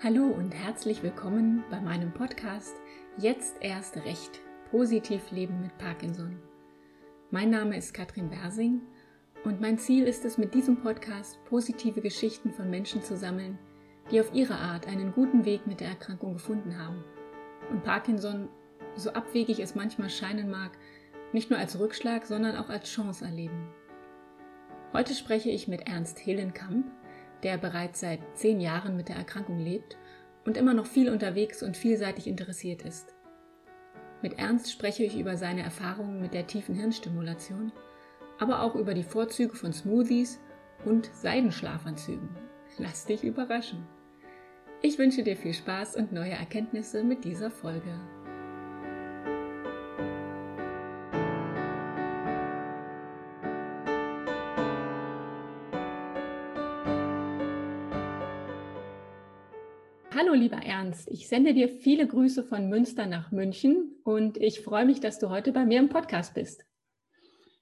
Hallo und herzlich willkommen bei meinem Podcast Jetzt erst recht positiv leben mit Parkinson. Mein Name ist Katrin Bersing und mein Ziel ist es mit diesem Podcast positive Geschichten von Menschen zu sammeln, die auf ihre Art einen guten Weg mit der Erkrankung gefunden haben und Parkinson, so abwegig es manchmal scheinen mag, nicht nur als Rückschlag, sondern auch als Chance erleben. Heute spreche ich mit Ernst Hillenkamp, der bereits seit zehn Jahren mit der Erkrankung lebt und immer noch viel unterwegs und vielseitig interessiert ist. Mit Ernst spreche ich über seine Erfahrungen mit der tiefen Hirnstimulation, aber auch über die Vorzüge von Smoothies und Seidenschlafanzügen. Lass dich überraschen. Ich wünsche dir viel Spaß und neue Erkenntnisse mit dieser Folge. Hallo lieber Ernst, ich sende dir viele Grüße von Münster nach München und ich freue mich, dass du heute bei mir im Podcast bist.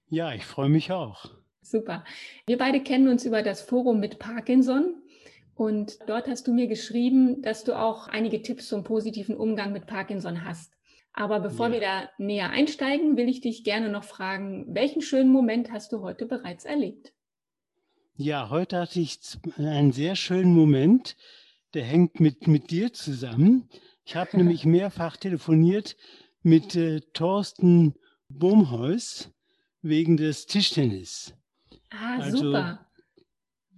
Ja, ich freue mich auch. Super. Wir beide kennen uns über das Forum mit Parkinson und dort hast du mir geschrieben, dass du auch einige Tipps zum positiven Umgang mit Parkinson hast. Aber bevor ja. wir da näher einsteigen, will ich dich gerne noch fragen, welchen schönen Moment hast du heute bereits erlebt? Ja, heute hatte ich einen sehr schönen Moment, der hängt mit, mit dir zusammen. Ich habe nämlich mehrfach telefoniert mit äh, Thorsten Bohmhaus wegen des Tischtennis. Ah, also, super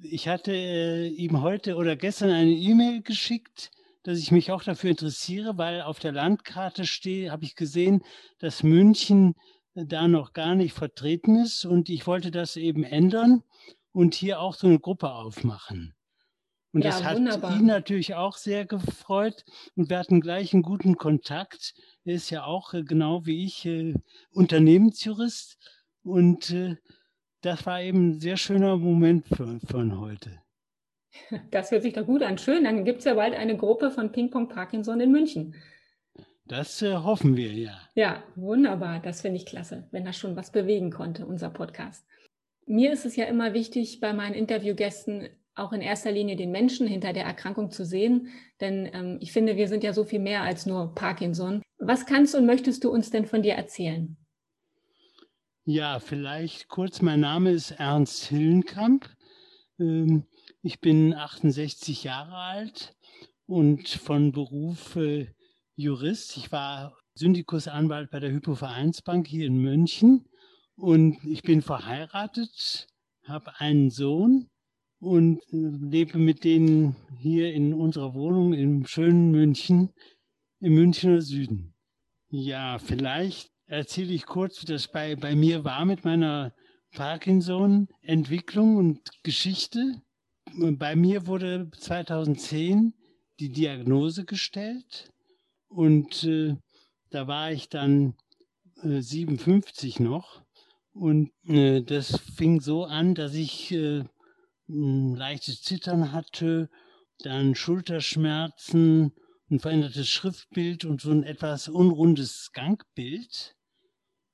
ich hatte äh, ihm heute oder gestern eine E-Mail geschickt, dass ich mich auch dafür interessiere, weil auf der Landkarte stehe, habe ich gesehen, dass München äh, da noch gar nicht vertreten ist und ich wollte das eben ändern und hier auch so eine Gruppe aufmachen. Und ja, das hat wunderbar. ihn natürlich auch sehr gefreut und wir hatten gleich einen guten Kontakt. Er ist ja auch äh, genau wie ich äh, Unternehmensjurist und äh, das war eben ein sehr schöner Moment von, von heute. Das hört sich doch gut an. Schön, dann gibt es ja bald eine Gruppe von Ping Pong Parkinson in München. Das äh, hoffen wir, ja. Ja, wunderbar. Das finde ich klasse, wenn das schon was bewegen konnte, unser Podcast. Mir ist es ja immer wichtig, bei meinen Interviewgästen auch in erster Linie den Menschen hinter der Erkrankung zu sehen, denn ähm, ich finde, wir sind ja so viel mehr als nur Parkinson. Was kannst und möchtest du uns denn von dir erzählen? Ja, vielleicht kurz. Mein Name ist Ernst Hillenkamp. Ähm, ich bin 68 Jahre alt und von Beruf äh, Jurist. Ich war Syndikusanwalt bei der Hypovereinsbank hier in München und ich bin verheiratet, habe einen Sohn und äh, lebe mit denen hier in unserer Wohnung im schönen München, im Münchner Süden. Ja, vielleicht erzähle ich kurz, wie das bei, bei mir war mit meiner Parkinson-Entwicklung und Geschichte. Bei mir wurde 2010 die Diagnose gestellt und äh, da war ich dann äh, 57 noch und äh, das fing so an, dass ich äh, ein leichtes Zittern hatte, dann Schulterschmerzen, ein verändertes Schriftbild und so ein etwas unrundes Gangbild.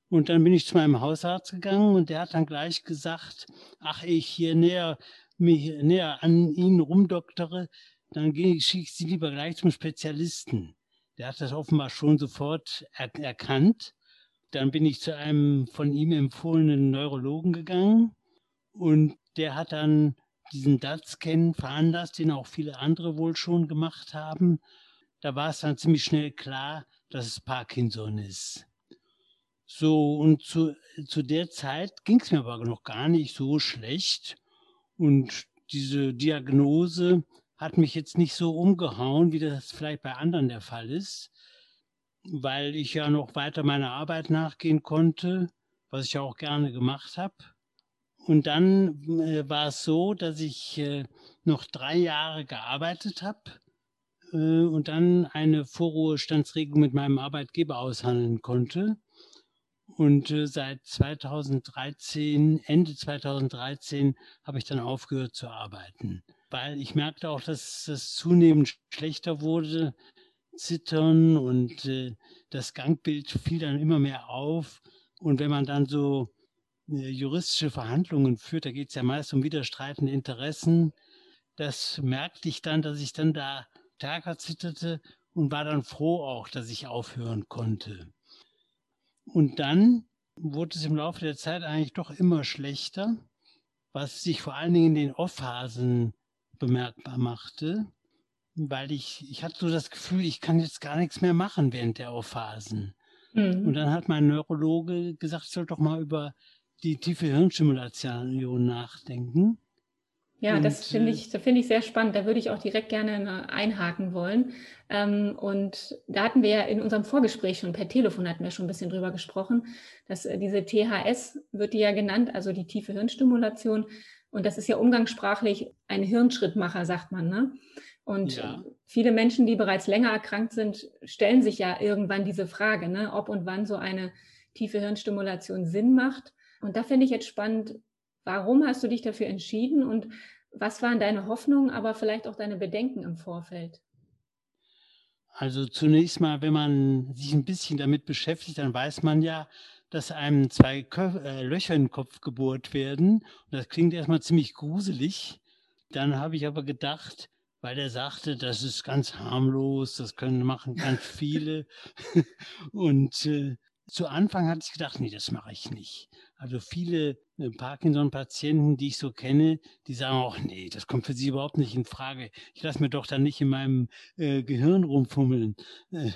Und dann bin ich zu meinem Hausarzt gegangen und der hat dann gleich gesagt, ach, ich hier näher, mich näher an Ihnen rumdoktere, dann schicke ich Sie lieber gleich zum Spezialisten. Der hat das offenbar schon sofort er erkannt. Dann bin ich zu einem von ihm empfohlenen Neurologen gegangen und der hat dann diesen DAT-Scan veranlasst, den auch viele andere wohl schon gemacht haben. Da war es dann ziemlich schnell klar, dass es Parkinson ist. So, und zu, zu der Zeit ging es mir aber noch gar nicht so schlecht. Und diese Diagnose hat mich jetzt nicht so umgehauen, wie das vielleicht bei anderen der Fall ist, weil ich ja noch weiter meiner Arbeit nachgehen konnte, was ich ja auch gerne gemacht habe. Und dann äh, war es so, dass ich äh, noch drei Jahre gearbeitet habe äh, und dann eine Vorruhestandsregelung mit meinem Arbeitgeber aushandeln konnte. Und äh, seit 2013, Ende 2013, habe ich dann aufgehört zu arbeiten, weil ich merkte auch, dass das zunehmend schlechter wurde, Zittern und äh, das Gangbild fiel dann immer mehr auf. Und wenn man dann so juristische Verhandlungen führt, da geht es ja meist um widerstreitende Interessen, das merkte ich dann, dass ich dann da stärker zitterte und war dann froh auch, dass ich aufhören konnte. Und dann wurde es im Laufe der Zeit eigentlich doch immer schlechter, was sich vor allen Dingen in den Off-Phasen bemerkbar machte, weil ich, ich hatte so das Gefühl, ich kann jetzt gar nichts mehr machen während der Off-Phasen. Mhm. Und dann hat mein Neurologe gesagt, ich soll doch mal über die tiefe Hirnstimulation nachdenken. Ja, und, das finde äh, ich, finde ich sehr spannend. Da würde ich auch direkt gerne einhaken wollen. Ähm, und da hatten wir ja in unserem Vorgespräch schon per Telefon hatten wir schon ein bisschen drüber gesprochen, dass äh, diese THS wird die ja genannt, also die tiefe Hirnstimulation. Und das ist ja umgangssprachlich ein Hirnschrittmacher, sagt man. Ne? Und ja. viele Menschen, die bereits länger erkrankt sind, stellen sich ja irgendwann diese Frage, ne, ob und wann so eine tiefe Hirnstimulation Sinn macht. Und da finde ich jetzt spannend, warum hast du dich dafür entschieden und was waren deine Hoffnungen, aber vielleicht auch deine Bedenken im Vorfeld? Also zunächst mal, wenn man sich ein bisschen damit beschäftigt, dann weiß man ja, dass einem zwei Kö äh, Löcher in den Kopf gebohrt werden. Und das klingt erstmal ziemlich gruselig. Dann habe ich aber gedacht, weil er sagte, das ist ganz harmlos, das können machen ganz viele. und äh, zu Anfang hatte ich gedacht, nee, das mache ich nicht. Also viele äh, Parkinson-Patienten, die ich so kenne, die sagen auch, nee, das kommt für sie überhaupt nicht in Frage. Ich lasse mir doch dann nicht in meinem äh, Gehirn rumfummeln. Äh,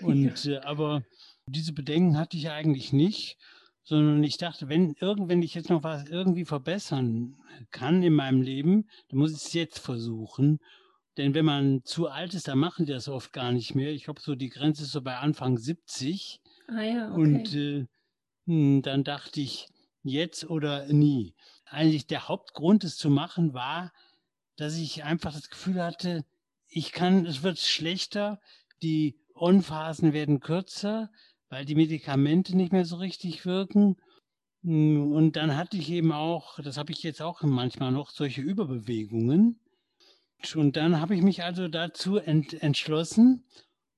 und. Äh, aber diese Bedenken hatte ich eigentlich nicht, sondern ich dachte, wenn irgendwann ich jetzt noch was irgendwie verbessern kann in meinem Leben, dann muss ich es jetzt versuchen. Denn wenn man zu alt ist, dann machen die das oft gar nicht mehr. Ich glaube, so die Grenze ist so bei Anfang 70. Ah ja, okay. Und äh, dann dachte ich, jetzt oder nie. Eigentlich der Hauptgrund, es zu machen, war, dass ich einfach das Gefühl hatte, ich kann, es wird schlechter, die On-Phasen werden kürzer, weil die Medikamente nicht mehr so richtig wirken. Hm, und dann hatte ich eben auch, das habe ich jetzt auch manchmal noch, solche Überbewegungen. Und dann habe ich mich also dazu ent entschlossen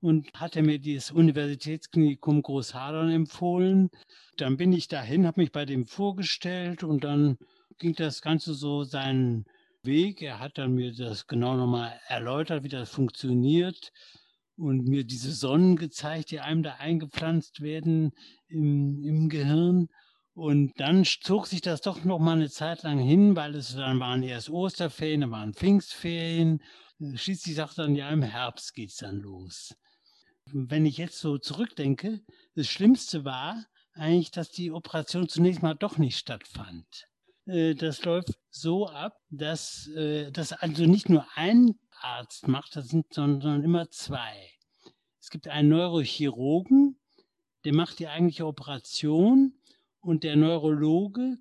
und hatte mir das Universitätsklinikum Großhadern empfohlen. Dann bin ich dahin, habe mich bei dem vorgestellt und dann ging das Ganze so seinen Weg. Er hat dann mir das genau nochmal erläutert, wie das funktioniert und mir diese Sonnen gezeigt, die einem da eingepflanzt werden im, im Gehirn. Und dann zog sich das doch noch mal eine Zeit lang hin, weil es dann waren erst Osterferien, dann waren Pfingstferien. Schließlich sagt dann, ja, im Herbst geht's dann los. Wenn ich jetzt so zurückdenke, das Schlimmste war eigentlich, dass die Operation zunächst mal doch nicht stattfand. Äh, das läuft so ab, dass äh, das also nicht nur ein Arzt macht, das sind sondern immer zwei. Es gibt einen Neurochirurgen, der macht die eigentliche Operation und der Neurologe,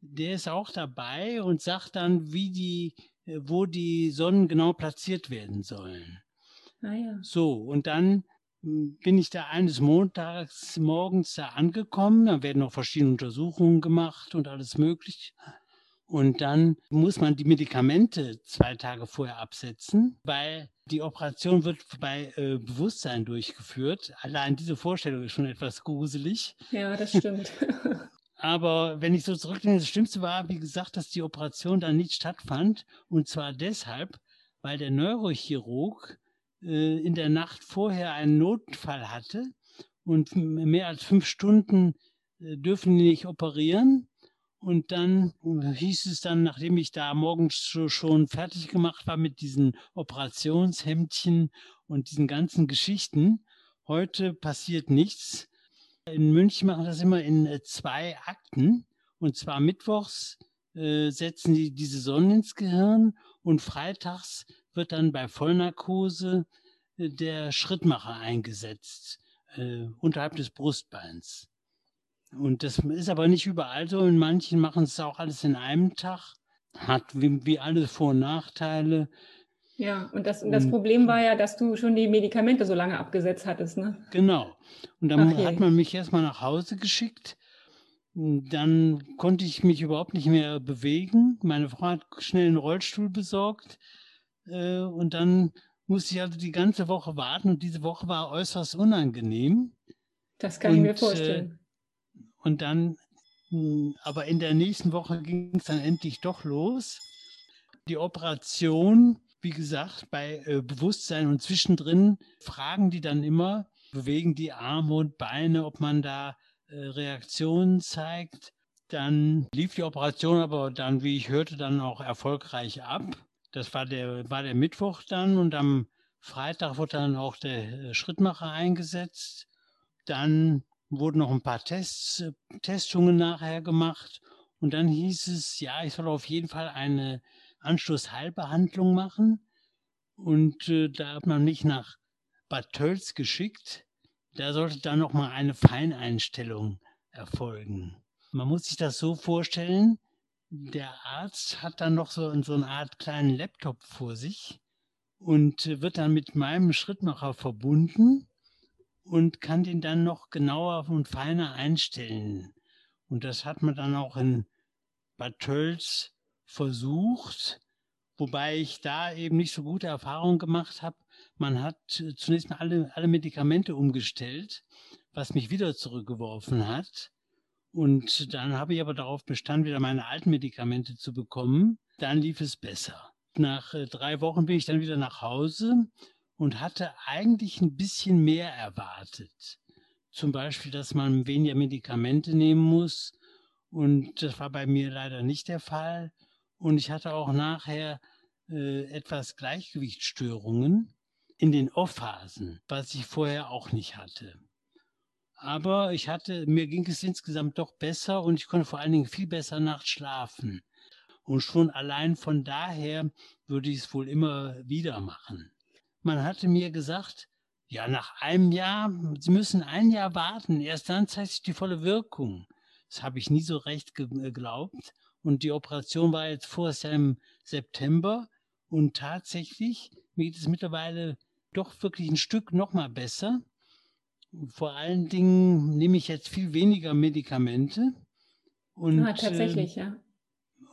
der ist auch dabei und sagt dann, wie die, äh, wo die Sonnen genau platziert werden sollen. Ah ja. So, und dann bin ich da eines Montags morgens da angekommen. Da werden noch verschiedene Untersuchungen gemacht und alles mögliche. Und dann muss man die Medikamente zwei Tage vorher absetzen, weil die Operation wird bei äh, Bewusstsein durchgeführt. Allein diese Vorstellung ist schon etwas gruselig. Ja, das stimmt. Aber wenn ich so zurückdenke, das Schlimmste war, wie gesagt, dass die Operation dann nicht stattfand. Und zwar deshalb, weil der Neurochirurg äh, in der Nacht vorher einen Notfall hatte und mehr als fünf Stunden äh, dürfen die nicht operieren. Und dann hieß es dann, nachdem ich da morgens schon fertig gemacht war mit diesen Operationshemdchen und diesen ganzen Geschichten, heute passiert nichts. In München machen das immer in äh, zwei Akten. Und zwar mittwochs äh, setzen die diese Sonne ins Gehirn und freitags wird dann bei Vollnarkose äh, der Schrittmacher eingesetzt, äh, unterhalb des Brustbeins. Und das ist aber nicht überall so. In manchen machen es auch alles in einem Tag. Hat wie, wie alle Vor- und Nachteile. Ja, und das, und das Problem war ja, dass du schon die Medikamente so lange abgesetzt hattest, ne? Genau. Und dann Ach hat man mich erstmal nach Hause geschickt. Dann konnte ich mich überhaupt nicht mehr bewegen. Meine Frau hat schnell einen Rollstuhl besorgt. Äh, und dann musste ich also die ganze Woche warten. Und diese Woche war äußerst unangenehm. Das kann und, ich mir vorstellen. Äh, und dann, hm, aber in der nächsten Woche ging es dann endlich doch los. Die Operation wie gesagt, bei äh, Bewusstsein und zwischendrin fragen die dann immer, bewegen die Arme und Beine, ob man da äh, Reaktionen zeigt. Dann lief die Operation aber dann, wie ich hörte, dann auch erfolgreich ab. Das war der, war der Mittwoch dann und am Freitag wurde dann auch der äh, Schrittmacher eingesetzt. Dann wurden noch ein paar Tests, äh, Testungen nachher gemacht und dann hieß es, ja, ich soll auf jeden Fall eine Anschlussheilbehandlung machen. Und äh, da hat man mich nach Bad Tölz geschickt. Da sollte dann nochmal eine Feineinstellung erfolgen. Man muss sich das so vorstellen, der Arzt hat dann noch so, so eine Art kleinen Laptop vor sich und wird dann mit meinem Schrittmacher verbunden und kann den dann noch genauer und feiner einstellen. Und das hat man dann auch in Bad Tölz versucht, wobei ich da eben nicht so gute Erfahrungen gemacht habe. Man hat zunächst mal alle, alle Medikamente umgestellt, was mich wieder zurückgeworfen hat. Und dann habe ich aber darauf bestanden, wieder meine alten Medikamente zu bekommen. Dann lief es besser. Nach äh, drei Wochen bin ich dann wieder nach Hause und hatte eigentlich ein bisschen mehr erwartet. Zum Beispiel, dass man weniger Medikamente nehmen muss. Und das war bei mir leider nicht der Fall. Und ich hatte auch nachher äh, etwas Gleichgewichtsstörungen in den Off-Phasen, was ich vorher auch nicht hatte. Aber ich hatte, mir ging es insgesamt doch besser und ich konnte vor allen Dingen viel besser nachts schlafen. Und schon allein von daher würde ich es wohl immer wieder machen. Man hatte mir gesagt, ja, nach einem Jahr, Sie müssen ein Jahr warten, erst dann zeigt sich die volle Wirkung. Das habe ich nie so recht geglaubt. Und die Operation war jetzt vorerst im September. Und tatsächlich, mir geht es mittlerweile doch wirklich ein Stück noch mal besser. Vor allen Dingen nehme ich jetzt viel weniger Medikamente. Und, ah, tatsächlich, äh, ja.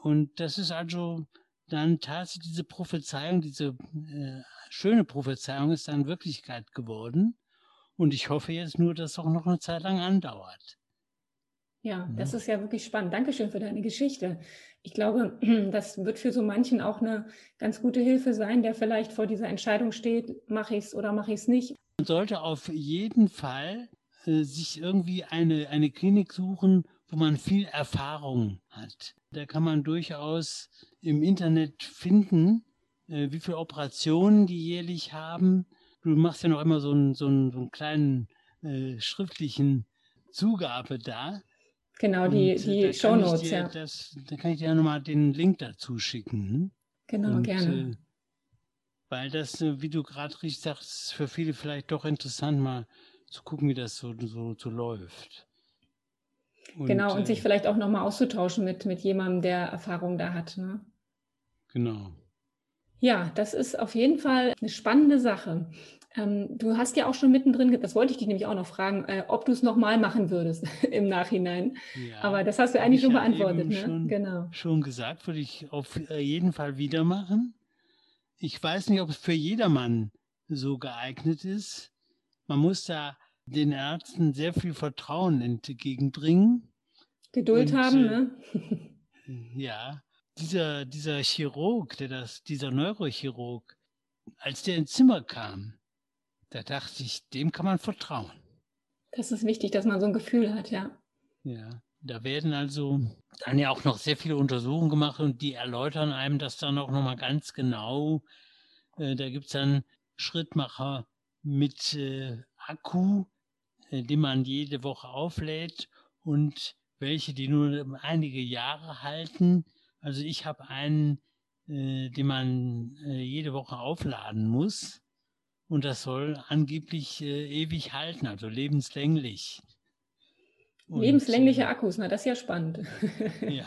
Und das ist also dann tatsächlich diese Prophezeiung, diese äh, schöne Prophezeiung ist dann Wirklichkeit geworden. Und ich hoffe jetzt nur, dass es auch noch eine Zeit lang andauert. Ja, das ist ja wirklich spannend. Dankeschön für deine Geschichte. Ich glaube, das wird für so manchen auch eine ganz gute Hilfe sein, der vielleicht vor dieser Entscheidung steht, mache ich es oder mache ich es nicht. Man sollte auf jeden Fall äh, sich irgendwie eine, eine Klinik suchen, wo man viel Erfahrung hat. Da kann man durchaus im Internet finden, äh, wie viele Operationen die jährlich haben. Du machst ja noch immer so einen, so einen, so einen kleinen äh, schriftlichen Zugabe da. Genau, die, und, äh, die Shownotes, ja. Das, da kann ich dir ja nochmal den Link dazu schicken. Genau, und, gerne. Weil das, äh, wie du gerade richtig sagst, ist für viele vielleicht doch interessant, mal zu gucken, wie das so, so, so läuft. Und, genau, und äh, sich vielleicht auch nochmal auszutauschen mit, mit jemandem, der Erfahrung da hat. Ne? Genau. Ja, das ist auf jeden Fall eine spannende Sache. Ähm, du hast ja auch schon mittendrin, das wollte ich dich nämlich auch noch fragen, äh, ob du es nochmal machen würdest im Nachhinein. Ja, Aber das hast du eigentlich schon beantwortet. Ne? Schon, genau. schon gesagt, würde ich auf äh, jeden Fall wieder machen. Ich weiß nicht, ob es für jedermann so geeignet ist. Man muss da den Ärzten sehr viel Vertrauen entgegenbringen. Geduld Und, haben, äh, ne? ja, dieser, dieser Chirurg, der das, dieser Neurochirurg, als der ins Zimmer kam, da dachte ich, dem kann man vertrauen. Das ist wichtig, dass man so ein Gefühl hat, ja. Ja, da werden also dann ja auch noch sehr viele Untersuchungen gemacht und die erläutern einem das dann auch nochmal ganz genau. Äh, da gibt es dann Schrittmacher mit äh, Akku, äh, den man jede Woche auflädt und welche, die nur einige Jahre halten. Also ich habe einen, den man jede Woche aufladen muss. Und das soll angeblich äh, ewig halten, also lebenslänglich. Und, Lebenslängliche äh, Akkus, na das ist ja spannend. ja.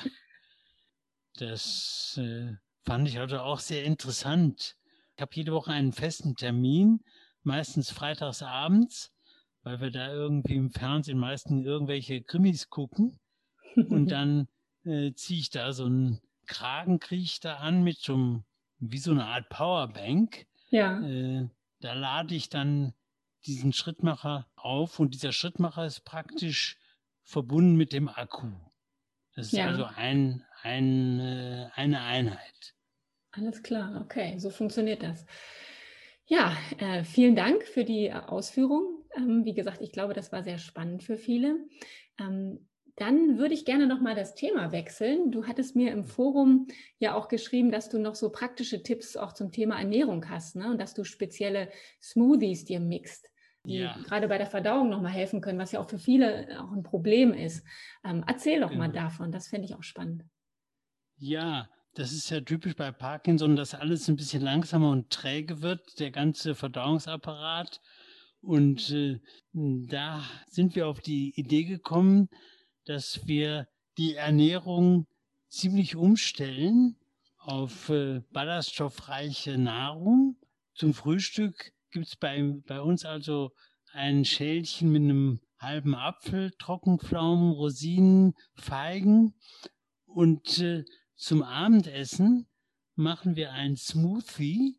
Das äh, fand ich also auch sehr interessant. Ich habe jede Woche einen festen Termin, meistens freitags abends, weil wir da irgendwie im Fernsehen meistens irgendwelche Krimis gucken. Und dann äh, ziehe ich da so einen Kragen, kriege ich da an mit so einem, wie so eine Art Powerbank. Ja. Äh, da lade ich dann diesen Schrittmacher auf und dieser Schrittmacher ist praktisch verbunden mit dem Akku. Das ist ja. also ein, ein, äh, eine Einheit. Alles klar, okay, so funktioniert das. Ja, äh, vielen Dank für die Ausführung. Ähm, wie gesagt, ich glaube, das war sehr spannend für viele. Ähm, dann würde ich gerne noch mal das Thema wechseln. Du hattest mir im Forum ja auch geschrieben, dass du noch so praktische Tipps auch zum Thema Ernährung hast ne? und dass du spezielle Smoothies dir mixt, die ja. gerade bei der Verdauung noch mal helfen können, was ja auch für viele auch ein Problem ist. Ähm, erzähl doch genau. mal davon, das fände ich auch spannend. Ja, das ist ja typisch bei Parkinson, dass alles ein bisschen langsamer und träge wird, der ganze Verdauungsapparat. Und äh, da sind wir auf die Idee gekommen, dass wir die Ernährung ziemlich umstellen auf äh, ballaststoffreiche Nahrung. Zum Frühstück gibt es bei, bei uns also ein Schälchen mit einem halben Apfel, Trockenpflaumen, Rosinen, Feigen. Und äh, zum Abendessen machen wir ein Smoothie.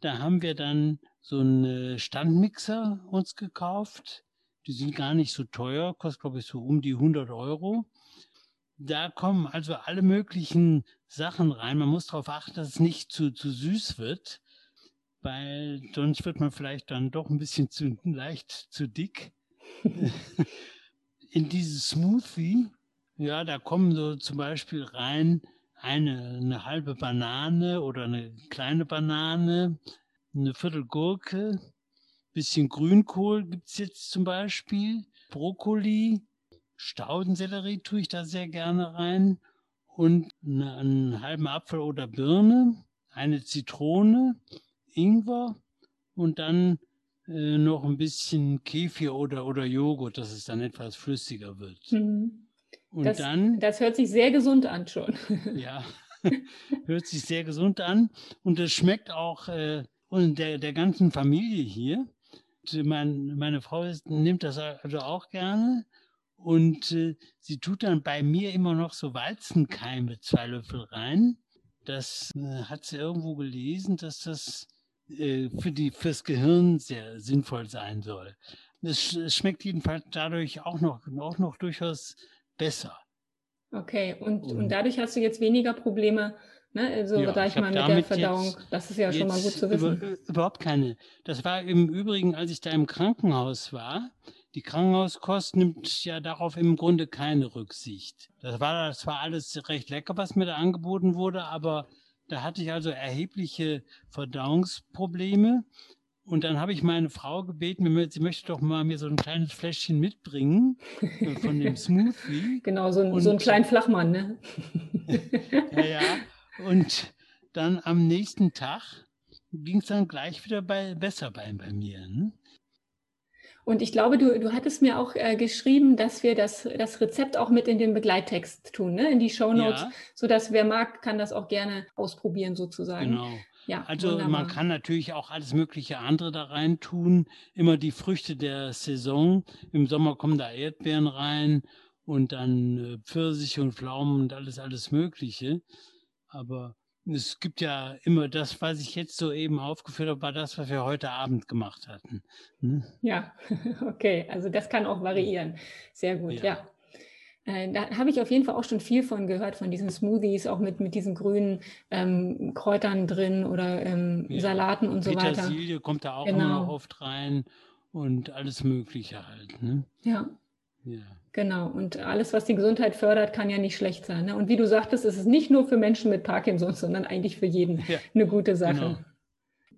Da haben wir dann so einen Standmixer uns gekauft die sind gar nicht so teuer, kostet glaube ich so um die 100 Euro. Da kommen also alle möglichen Sachen rein. Man muss darauf achten, dass es nicht zu, zu süß wird, weil sonst wird man vielleicht dann doch ein bisschen zu leicht zu dick. In dieses Smoothie, ja, da kommen so zum Beispiel rein eine, eine halbe Banane oder eine kleine Banane, eine Viertel Gurke, bisschen Grünkohl gibt es jetzt zum Beispiel, Brokkoli, Staudensellerie tue ich da sehr gerne rein und eine, einen halben Apfel oder Birne, eine Zitrone, Ingwer und dann äh, noch ein bisschen Kefir oder, oder Joghurt, dass es dann etwas flüssiger wird. Mhm. Und das, dann. Das hört sich sehr gesund an schon. ja, hört sich sehr gesund an und es schmeckt auch äh, und der, der ganzen Familie hier mein, meine Frau ist, nimmt das also auch gerne. Und äh, sie tut dann bei mir immer noch so Weizenkeime, zwei Löffel rein. Das äh, hat sie irgendwo gelesen, dass das äh, für die, fürs Gehirn sehr sinnvoll sein soll. Es, es schmeckt jedenfalls dadurch auch noch, auch noch durchaus besser. Okay, und, und, und dadurch hast du jetzt weniger Probleme Ne? Also ja, sag ich mal mit der Verdauung, das ist ja schon mal gut zu wissen. Über, überhaupt keine. Das war im Übrigen, als ich da im Krankenhaus war. Die Krankenhauskost nimmt ja darauf im Grunde keine Rücksicht. Das war, das war alles recht lecker, was mir da angeboten wurde, aber da hatte ich also erhebliche Verdauungsprobleme. Und dann habe ich meine Frau gebeten, sie möchte doch mal mir so ein kleines Fläschchen mitbringen äh, von dem Smoothie. Genau, so ein, so ein kleinen Flachmann, ne? ja, ja. Und dann am nächsten Tag ging es dann gleich wieder bei, besser bei, bei mir. Ne? Und ich glaube, du, du hattest mir auch äh, geschrieben, dass wir das, das Rezept auch mit in den Begleittext tun, ne? in die Shownotes, ja. sodass wer mag, kann das auch gerne ausprobieren sozusagen. Genau. Ja, also wunderbar. man kann natürlich auch alles mögliche andere da rein tun. Immer die Früchte der Saison. Im Sommer kommen da Erdbeeren rein und dann äh, Pfirsiche und Pflaumen und alles, alles Mögliche. Aber es gibt ja immer das, was ich jetzt so eben aufgeführt habe, war das, was wir heute Abend gemacht hatten. Hm? Ja, okay. Also das kann auch variieren. Sehr gut, ja. ja. Äh, da habe ich auf jeden Fall auch schon viel von gehört, von diesen Smoothies, auch mit, mit diesen grünen ähm, Kräutern drin oder ähm, ja. Salaten und so Petersilie weiter. Petersilie kommt da auch genau. immer noch oft rein und alles Mögliche halt. Ne? Ja. Ja. Genau. Und alles, was die Gesundheit fördert, kann ja nicht schlecht sein. Ne? Und wie du sagtest, ist es nicht nur für Menschen mit Parkinson, sondern eigentlich für jeden ja. eine gute Sache. Genau.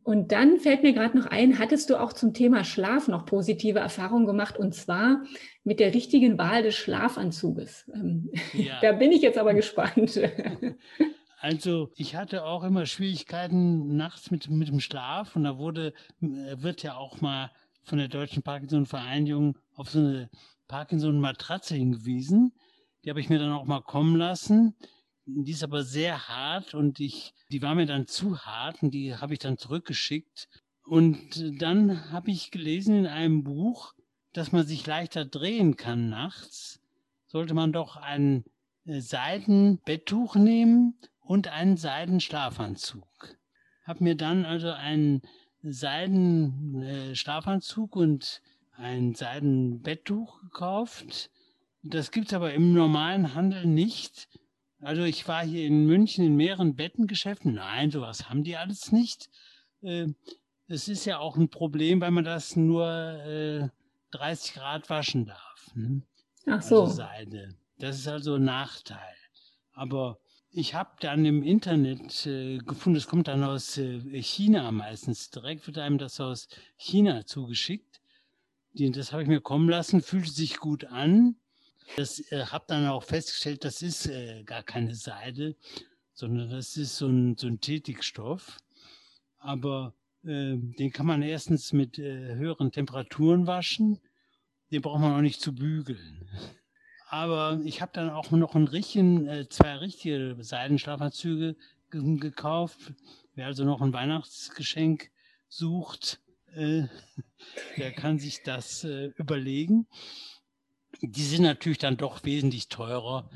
Und dann fällt mir gerade noch ein, hattest du auch zum Thema Schlaf noch positive Erfahrungen gemacht und zwar mit der richtigen Wahl des Schlafanzuges. Ähm, ja. da bin ich jetzt aber gespannt. Also ich hatte auch immer Schwierigkeiten nachts mit, mit dem Schlaf und da wurde, äh, wird ja auch mal von der Deutschen Parkinson-Vereinigung auf so eine Parkinson-Matratze hingewiesen. Die habe ich mir dann auch mal kommen lassen. Die ist aber sehr hart und ich, die war mir dann zu hart und die habe ich dann zurückgeschickt. Und dann habe ich gelesen in einem Buch, dass man sich leichter drehen kann nachts. Sollte man doch ein äh, Seidenbetttuch nehmen und einen Seidenschlafanzug. Habe mir dann also einen Seidenschlafanzug äh, und ein Seidenbetttuch gekauft. Das gibt es aber im normalen Handel nicht. Also ich war hier in München in mehreren Bettengeschäften. Nein, sowas haben die alles nicht. Äh, es ist ja auch ein Problem, weil man das nur äh, 30 Grad waschen darf. Ne? Ach so. Also Seide. Das ist also ein Nachteil. Aber ich habe dann im Internet äh, gefunden, es kommt dann aus äh, China meistens. Direkt wird einem das aus China zugeschickt. Die, das habe ich mir kommen lassen, fühlt sich gut an. Das äh, habe dann auch festgestellt, das ist äh, gar keine Seide, sondern das ist so ein Synthetikstoff. Aber äh, den kann man erstens mit äh, höheren Temperaturen waschen. Den braucht man auch nicht zu bügeln. Aber ich habe dann auch noch einen richtigen, äh, zwei richtige Seidenschlafanzüge gekauft. Wer also noch ein Weihnachtsgeschenk sucht, äh, der kann sich das äh, überlegen. Die sind natürlich dann doch wesentlich teurer,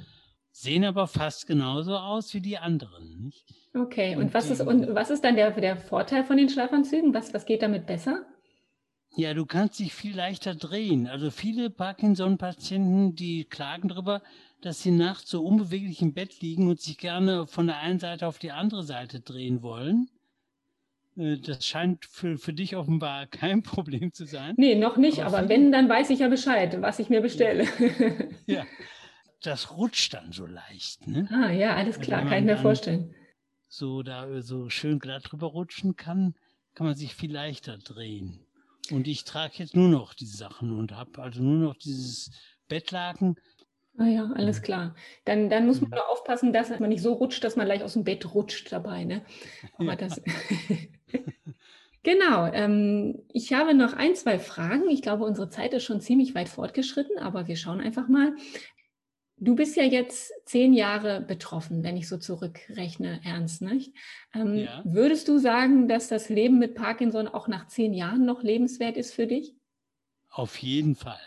sehen aber fast genauso aus wie die anderen. Nicht? Okay, und, und was, ist, und was ist dann der, der Vorteil von den Schlafanzügen? Was, was geht damit besser? Ja, du kannst dich viel leichter drehen. Also viele Parkinson-Patienten, die klagen darüber, dass sie nachts so unbeweglich im Bett liegen und sich gerne von der einen Seite auf die andere Seite drehen wollen. Äh, das scheint für, für dich offenbar kein Problem zu sein. Nee, noch nicht, aber, aber wenn, dann weiß ich ja Bescheid, was ich mir bestelle. Ja, ja. das rutscht dann so leicht. Ne? Ah ja, alles also klar, kann ich mir vorstellen. So da so schön glatt drüber rutschen kann, kann man sich viel leichter drehen. Und ich trage jetzt nur noch diese Sachen und habe also nur noch dieses Bettlaken. Ah ja, alles klar. Dann, dann muss man nur aufpassen, dass man nicht so rutscht, dass man gleich aus dem Bett rutscht dabei. Ne? Aber ja. das. Genau. Ähm, ich habe noch ein, zwei Fragen. Ich glaube, unsere Zeit ist schon ziemlich weit fortgeschritten, aber wir schauen einfach mal. Du bist ja jetzt zehn Jahre betroffen, wenn ich so zurückrechne, Ernst, nicht? Ähm, ja. Würdest du sagen, dass das Leben mit Parkinson auch nach zehn Jahren noch lebenswert ist für dich? Auf jeden Fall.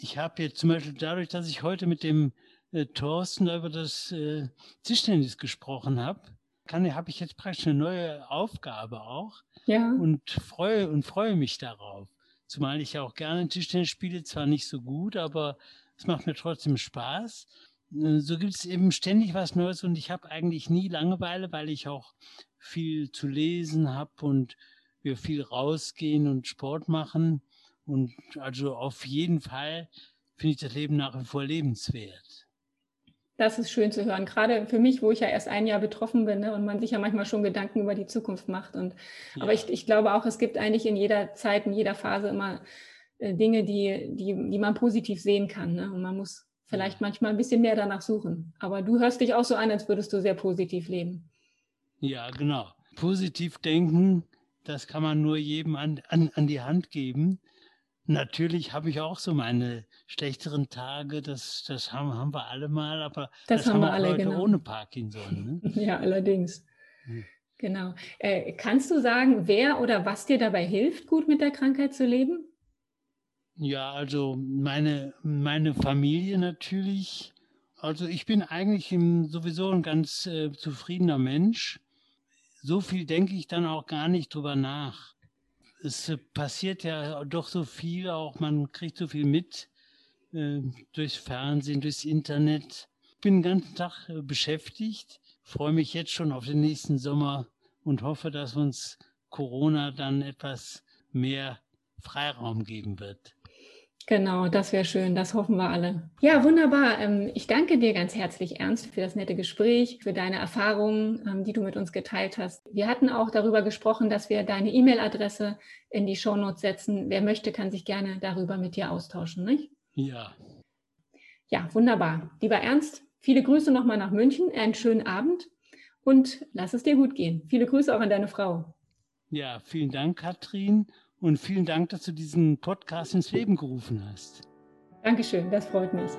Ich habe jetzt zum Beispiel dadurch, dass ich heute mit dem äh, Thorsten über das äh, Tischtennis gesprochen habe, habe ich jetzt praktisch eine neue Aufgabe auch. Ja. Und freue und freue mich darauf. Zumal ich ja auch gerne Tischtennis spiele, zwar nicht so gut, aber es macht mir trotzdem Spaß. Äh, so gibt es eben ständig was Neues und ich habe eigentlich nie Langeweile, weil ich auch viel zu lesen habe und wir viel rausgehen und Sport machen. Und also auf jeden Fall finde ich das Leben nach wie vor lebenswert. Das ist schön zu hören. Gerade für mich, wo ich ja erst ein Jahr betroffen bin ne, und man sich ja manchmal schon Gedanken über die Zukunft macht. Und, ja. Aber ich, ich glaube auch, es gibt eigentlich in jeder Zeit, in jeder Phase immer äh, Dinge, die, die, die man positiv sehen kann. Ne? Und man muss vielleicht manchmal ein bisschen mehr danach suchen. Aber du hörst dich auch so an, als würdest du sehr positiv leben. Ja, genau. Positiv denken, das kann man nur jedem an, an, an die Hand geben. Natürlich habe ich auch so meine schlechteren Tage, das, das haben, haben wir alle mal, aber das, das haben wir alle Leute genau. ohne Parkinson. Ne? ja, allerdings. Hm. Genau. Äh, kannst du sagen, wer oder was dir dabei hilft, gut mit der Krankheit zu leben? Ja, also meine, meine Familie natürlich. Also ich bin eigentlich im, sowieso ein ganz äh, zufriedener Mensch. So viel denke ich dann auch gar nicht drüber nach. Es passiert ja doch so viel, auch man kriegt so viel mit äh, durchs Fernsehen, durchs Internet. Ich bin den ganzen Tag äh, beschäftigt, freue mich jetzt schon auf den nächsten Sommer und hoffe, dass uns Corona dann etwas mehr Freiraum geben wird. Genau, das wäre schön, das hoffen wir alle. Ja, wunderbar. Ähm, ich danke dir ganz herzlich, Ernst, für das nette Gespräch, für deine Erfahrungen, ähm, die du mit uns geteilt hast. Wir hatten auch darüber gesprochen, dass wir deine E-Mail-Adresse in die Shownotes setzen. Wer möchte, kann sich gerne darüber mit dir austauschen, nicht? Ja. Ja, wunderbar. Lieber Ernst, viele Grüße nochmal nach München, einen schönen Abend und lass es dir gut gehen. Viele Grüße auch an deine Frau. Ja, vielen Dank, Katrin. Und vielen Dank, dass du diesen Podcast ins Leben gerufen hast. Dankeschön, das freut mich.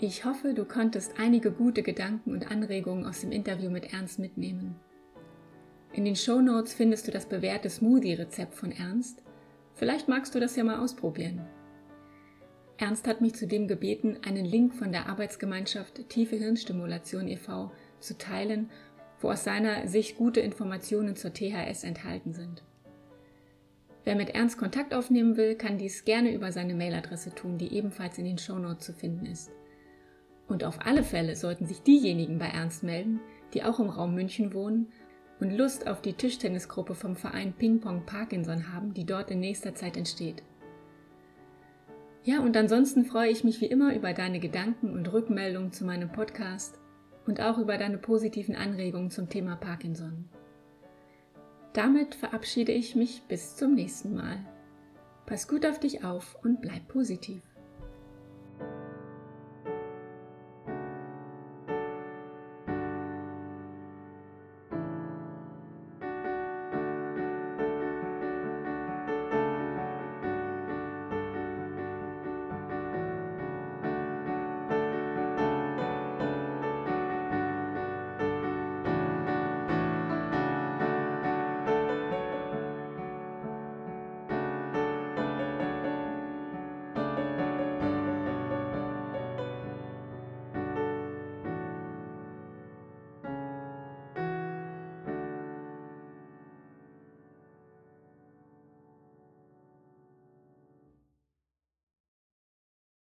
Ich hoffe, du konntest einige gute Gedanken und Anregungen aus dem Interview mit Ernst mitnehmen. In den Show Notes findest du das bewährte Smoothie-Rezept von Ernst. Vielleicht magst du das ja mal ausprobieren. Ernst hat mich zudem gebeten, einen Link von der Arbeitsgemeinschaft Tiefe Hirnstimulation e.V. zu teilen, wo aus seiner Sicht gute Informationen zur THS enthalten sind. Wer mit Ernst Kontakt aufnehmen will, kann dies gerne über seine Mailadresse tun, die ebenfalls in den Shownotes zu finden ist. Und auf alle Fälle sollten sich diejenigen bei Ernst melden, die auch im Raum München wohnen und Lust auf die Tischtennisgruppe vom Verein Ping Pong Parkinson haben, die dort in nächster Zeit entsteht. Ja, und ansonsten freue ich mich wie immer über deine Gedanken und Rückmeldungen zu meinem Podcast und auch über deine positiven Anregungen zum Thema Parkinson. Damit verabschiede ich mich bis zum nächsten Mal. Pass gut auf dich auf und bleib positiv.